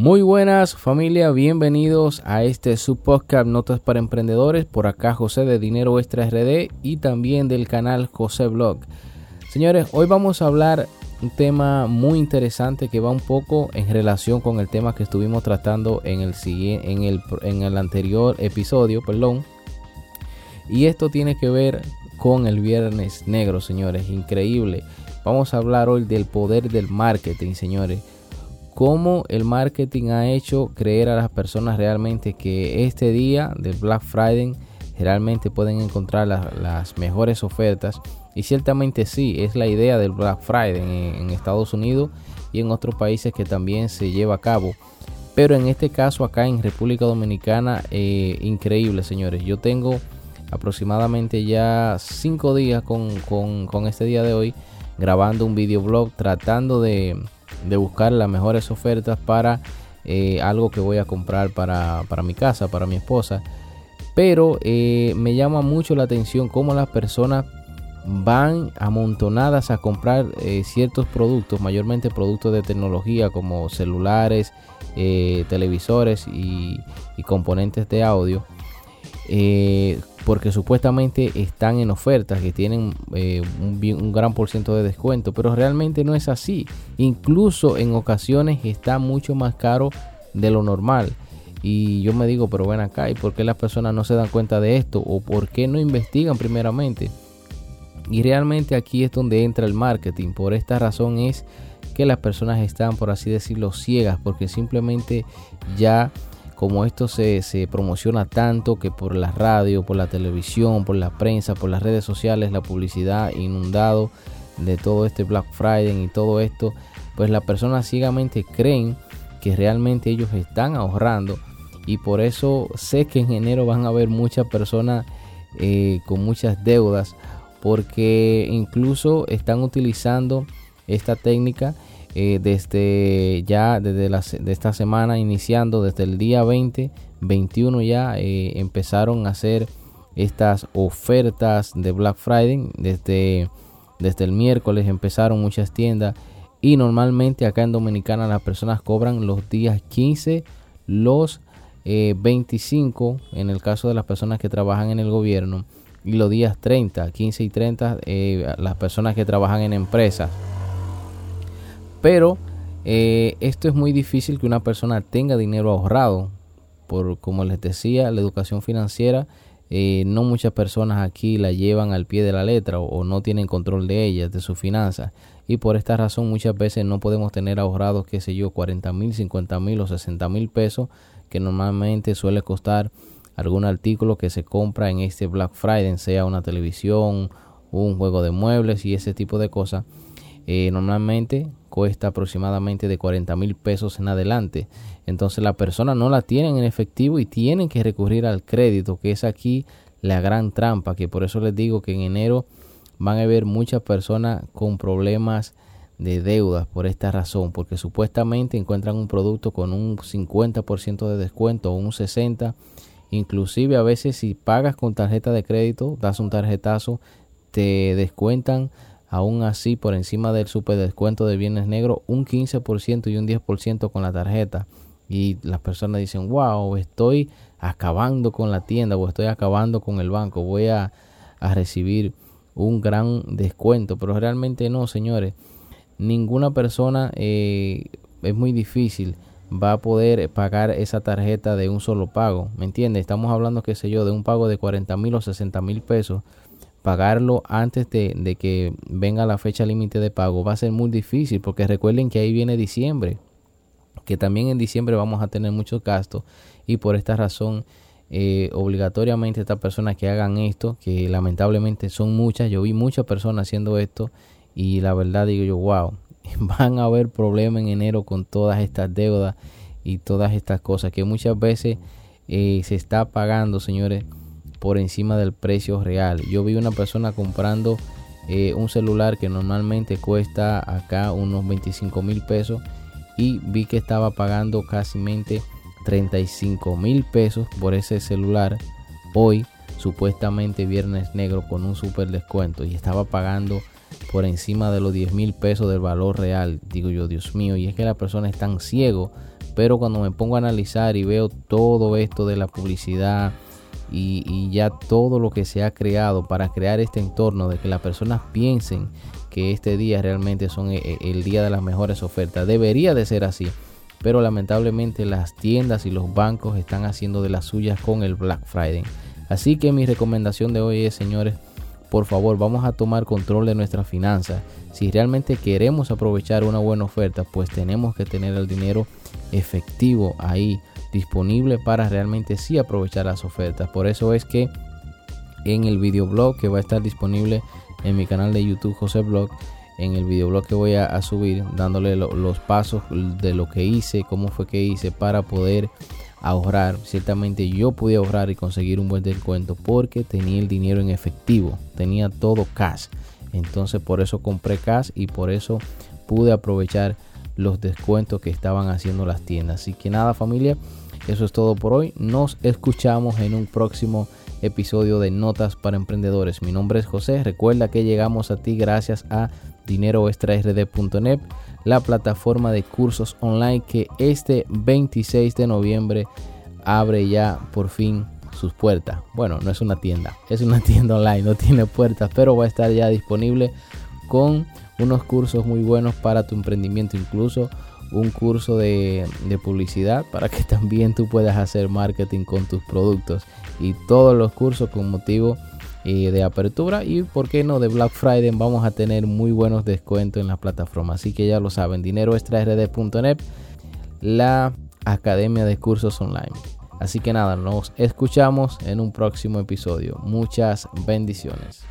Muy buenas familia, bienvenidos a este subpodcast Notas para Emprendedores. Por acá José de Dinero Extra RD y también del canal José Blog. Señores, hoy vamos a hablar un tema muy interesante que va un poco en relación con el tema que estuvimos tratando en el, en el, en el anterior episodio, perdón. Y esto tiene que ver con el Viernes Negro, señores. Increíble. Vamos a hablar hoy del poder del marketing, señores cómo el marketing ha hecho creer a las personas realmente que este día del Black Friday realmente pueden encontrar las mejores ofertas. Y ciertamente sí, es la idea del Black Friday en, Estados Unidos y en otros países que también se lleva a cabo. Pero en este caso acá en República Dominicana, eh, increíble señores. Yo tengo aproximadamente ya 5 días con, con este día de hoy grabando un videoblog tratando de de buscar las mejores ofertas para eh, algo que voy a comprar para, mi casa, para mi esposa. Pero eh, me llama mucho la atención cómo las personas van amontonadas a comprar eh, ciertos productos, mayormente productos de tecnología como celulares, televisores y, componentes de audio porque supuestamente están en ofertas que tienen eh, un, gran por ciento de descuento, pero realmente no es así. Incluso en ocasiones está mucho más caro de lo normal. Y yo me digo, pero ven acá, ¿y por qué las personas no se dan cuenta de esto? ¿O por qué no investigan primeramente? Y realmente aquí es donde entra el marketing. Por esta razón es que las personas están, por así decirlo, ciegas, porque simplemente ya como esto se, promociona tanto que por la radio, por la televisión, por la prensa, por las redes sociales, la publicidad inundado de todo este Black Friday y todo esto, pues las personas ciegamente creen que realmente ellos están ahorrando y por eso sé que en enero van a haber muchas personas eh, con muchas deudas porque incluso están utilizando esta técnica eh, desde ya, desde de esta semana iniciando, desde el día 20, 21 ya eh, empezaron a hacer estas ofertas de Black Friday. Desde, desde el miércoles empezaron muchas tiendas y normalmente acá en Dominicana las personas cobran los días 15, los 25 eh, en el caso de las personas que trabajan en el gobierno y los días 30, 15 y 30 las personas que trabajan en empresas. Pero eh, esto es muy difícil que una persona tenga dinero ahorrado. Por como les decía, la educación financiera, eh, no muchas personas aquí la llevan al pie de la letra o, no tienen control de ellas, de sus finanzas. Y por esta razón muchas veces no podemos tener ahorrados, qué sé yo, 40 mil, 50 mil o 60 mil pesos, que normalmente suele costar algún artículo que se compra en este Black Friday, sea una televisión, un juego de muebles y ese tipo de cosas. Eh, normalmente cuesta aproximadamente de 40 mil pesos en adelante. Entonces la persona no la tienen en efectivo y tienen que recurrir al crédito, que es aquí la gran trampa, que por eso les digo que en enero van a haber muchas personas con problemas de deudas por esta razón, porque supuestamente encuentran un producto con un 50% de descuento o un 60%, inclusive a veces si pagas con tarjeta de crédito, das un tarjetazo, te descuentan aún así por encima del super descuento de bienes negros un 15% y un 10% con la tarjeta. Y las personas dicen wow estoy acabando con la tienda o estoy acabando con el banco voy a, recibir un gran descuento pero realmente no señores. Ninguna persona eh, es muy difícil va a poder pagar esa tarjeta de un solo pago me entiende estamos hablando qué sé yo de un pago de 40 mil o 60 mil pesos pagarlo antes de, que venga la fecha límite de pago va a ser muy difícil porque recuerden que ahí viene diciembre que también en diciembre vamos a tener muchos gastos y por esta razón eh, obligatoriamente estas personas que hagan esto que lamentablemente son muchas yo vi muchas personas haciendo esto y la verdad digo yo wow van a haber problemas en enero con todas estas deudas y todas estas cosas que muchas veces eh, se está pagando señores por encima del precio real. Yo vi una persona comprando eh, un celular que normalmente cuesta acá unos 25 mil pesos y vi que estaba pagando casi 35 mil pesos por ese celular hoy supuestamente viernes negro con un super descuento. Y estaba pagando por encima de los 10 mil pesos del valor real. Digo yo Dios mío y es que la persona es tan ciego pero cuando me pongo a analizar y veo todo esto de la publicidad y, ya todo lo que se ha creado para crear este entorno de que las personas piensen que este día realmente son eh, el día de las mejores ofertas, debería de ser así pero lamentablemente las tiendas y los bancos están haciendo de las suyas con el Black Friday. Así que mi recomendación de hoy es, señores, por favor, vamos a tomar control de nuestras finanzas. Si realmente queremos aprovechar una buena oferta, pues tenemos que tener el dinero efectivo ahí disponible para realmente sí aprovechar las ofertas. Por eso es que en el videoblog que va a estar disponible en mi canal de YouTube José Blog, en el videoblog que voy a, subir dándole los pasos de lo que hice, cómo fue que hice para poder ahorrar. Ciertamente yo pude ahorrar y conseguir un buen descuento porque tenía el dinero en efectivo, tenía todo cash. Entonces por eso compré cash y por eso pude aprovechar los descuentos que estaban haciendo las tiendas. Así que nada familia, eso es todo por hoy. Nos escuchamos en un próximo episodio de Notas para Emprendedores. Mi nombre es José. Recuerda que llegamos a ti gracias a dineroextrard.net, la plataforma de cursos online que este 26 de noviembre abre ya por fin sus puertas. Bueno, no es una tienda, es una tienda online, no tiene puertas, pero va a estar ya disponible con unos cursos muy buenos para tu emprendimiento, incluso un curso de, publicidad para que también tú puedas hacer marketing con tus productos y todos los cursos con motivo de apertura y por qué no de Black Friday vamos a tener muy buenos descuentos en la plataforma. Así que ya lo saben dinero la academia de cursos online. Así que nada nos escuchamos en un próximo episodio. Muchas bendiciones